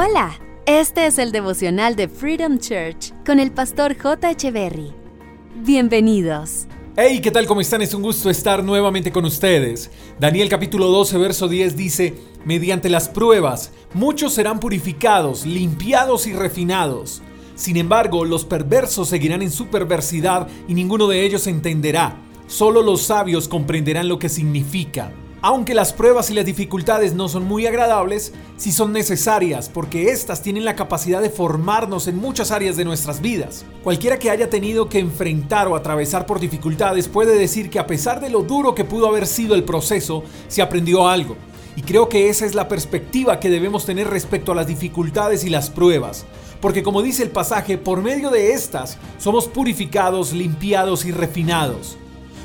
Hola, este es el devocional de Freedom Church con el pastor J. Echeverry. Bienvenidos. Hey, ¿qué tal? ¿Cómo están? Es un gusto estar nuevamente con ustedes. Daniel capítulo 12, verso 10 dice, mediante las pruebas, muchos serán purificados, limpiados y refinados. Sin embargo, los perversos seguirán en su perversidad y ninguno de ellos entenderá. Solo los sabios comprenderán lo que significa. Aunque las pruebas y las dificultades no son muy agradables, sí son necesarias porque éstas tienen la capacidad de formarnos en muchas áreas de nuestras vidas. Cualquiera que haya tenido que enfrentar o atravesar por dificultades puede decir que a pesar de lo duro que pudo haber sido el proceso, se aprendió algo. Y creo que esa es la perspectiva que debemos tener respecto a las dificultades y las pruebas. Porque como dice el pasaje, por medio de estas somos purificados, limpiados y refinados.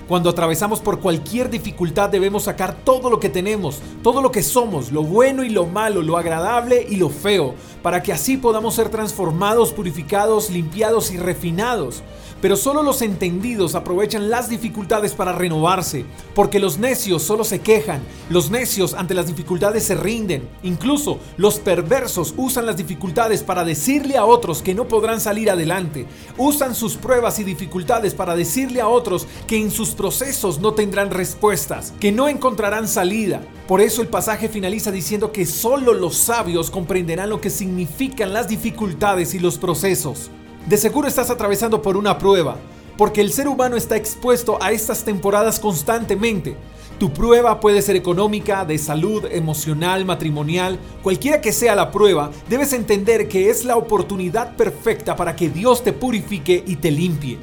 Cuando atravesamos por cualquier dificultad debemos sacar todo lo que tenemos, todo lo que somos, lo bueno y lo malo, lo agradable y lo feo, para que así podamos ser transformados, purificados, limpiados y refinados. Pero solo los entendidos aprovechan las dificultades para renovarse, porque los necios solo se quejan, los necios ante las dificultades se rinden, incluso los perversos usan las dificultades para decirle a otros que no podrán salir adelante, usan sus pruebas y dificultades para decirle a otros que en sus procesos no tendrán respuestas, que no encontrarán salida. Por eso el pasaje finaliza diciendo que solo los sabios comprenderán lo que significan las dificultades y los procesos. De seguro estás atravesando por una prueba, porque el ser humano está expuesto a estas temporadas constantemente. Tu prueba puede ser económica, de salud, emocional, matrimonial, cualquiera que sea la prueba, debes entender que es la oportunidad perfecta para que Dios te purifique y te limpie.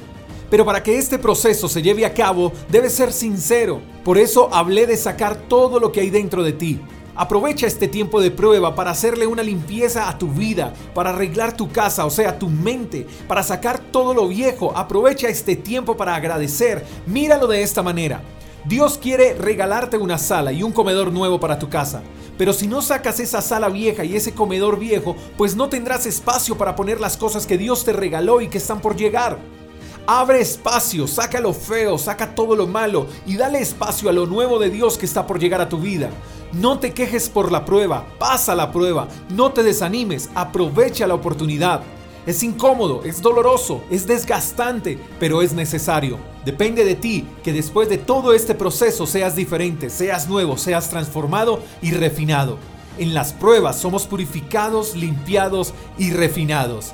Pero para que este proceso se lleve a cabo, debes ser sincero. Por eso hablé de sacar todo lo que hay dentro de ti. Aprovecha este tiempo de prueba para hacerle una limpieza a tu vida, para arreglar tu casa, o sea, tu mente, para sacar todo lo viejo. Aprovecha este tiempo para agradecer. Míralo de esta manera. Dios quiere regalarte una sala y un comedor nuevo para tu casa. Pero si no sacas esa sala vieja y ese comedor viejo, pues no tendrás espacio para poner las cosas que Dios te regaló y que están por llegar. Abre espacio, saca lo feo, saca todo lo malo y dale espacio a lo nuevo de Dios que está por llegar a tu vida. No te quejes por la prueba, pasa la prueba, no te desanimes, aprovecha la oportunidad. Es incómodo, es doloroso, es desgastante, pero es necesario. Depende de ti que después de todo este proceso seas diferente, seas nuevo, seas transformado y refinado. En las pruebas somos purificados, limpiados y refinados.